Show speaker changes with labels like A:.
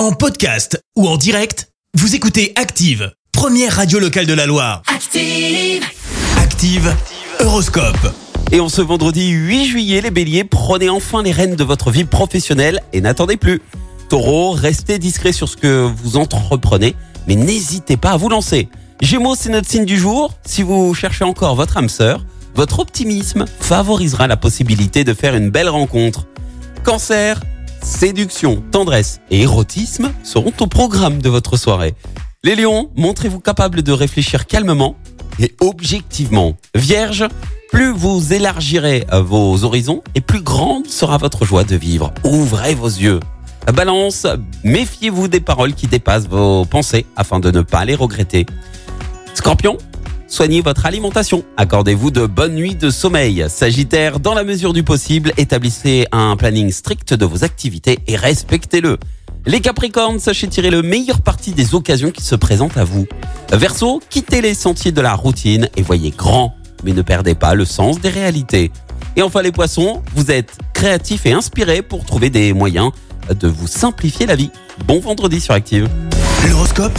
A: En podcast ou en direct, vous écoutez Active, première radio locale de la Loire.
B: Active.
A: Active, Horoscope.
C: Et en ce vendredi 8 juillet, les béliers, prenez enfin les rênes de votre vie professionnelle et n'attendez plus. Taureau, restez discret sur ce que vous entreprenez, mais n'hésitez pas à vous lancer. Gémeaux, c'est notre signe du jour. Si vous cherchez encore votre âme sœur, votre optimisme favorisera la possibilité de faire une belle rencontre. Cancer, séduction, tendresse et érotisme seront au programme de votre soirée. Les lions, montrez-vous capable de réfléchir calmement et objectivement. Vierge, plus vous élargirez vos horizons et plus grande sera votre joie de vivre. Ouvrez vos yeux. Balance, méfiez-vous des paroles qui dépassent vos pensées afin de ne pas les regretter. Scorpion, soignez votre alimentation. Accordez-vous de bonnes nuits de sommeil. Sagittaire, dans la mesure du possible, établissez un planning strict de vos activités et respectez-le. Les Capricornes, sachez tirer le meilleur parti des occasions qui se présentent à vous. Verseau, quittez les sentiers de la routine et voyez grand, mais ne perdez pas le sens des réalités. Et enfin les Poissons, vous êtes créatifs et inspirés pour trouver des moyens de vous simplifier la vie. Bon vendredi sur Active.
A: L'horoscope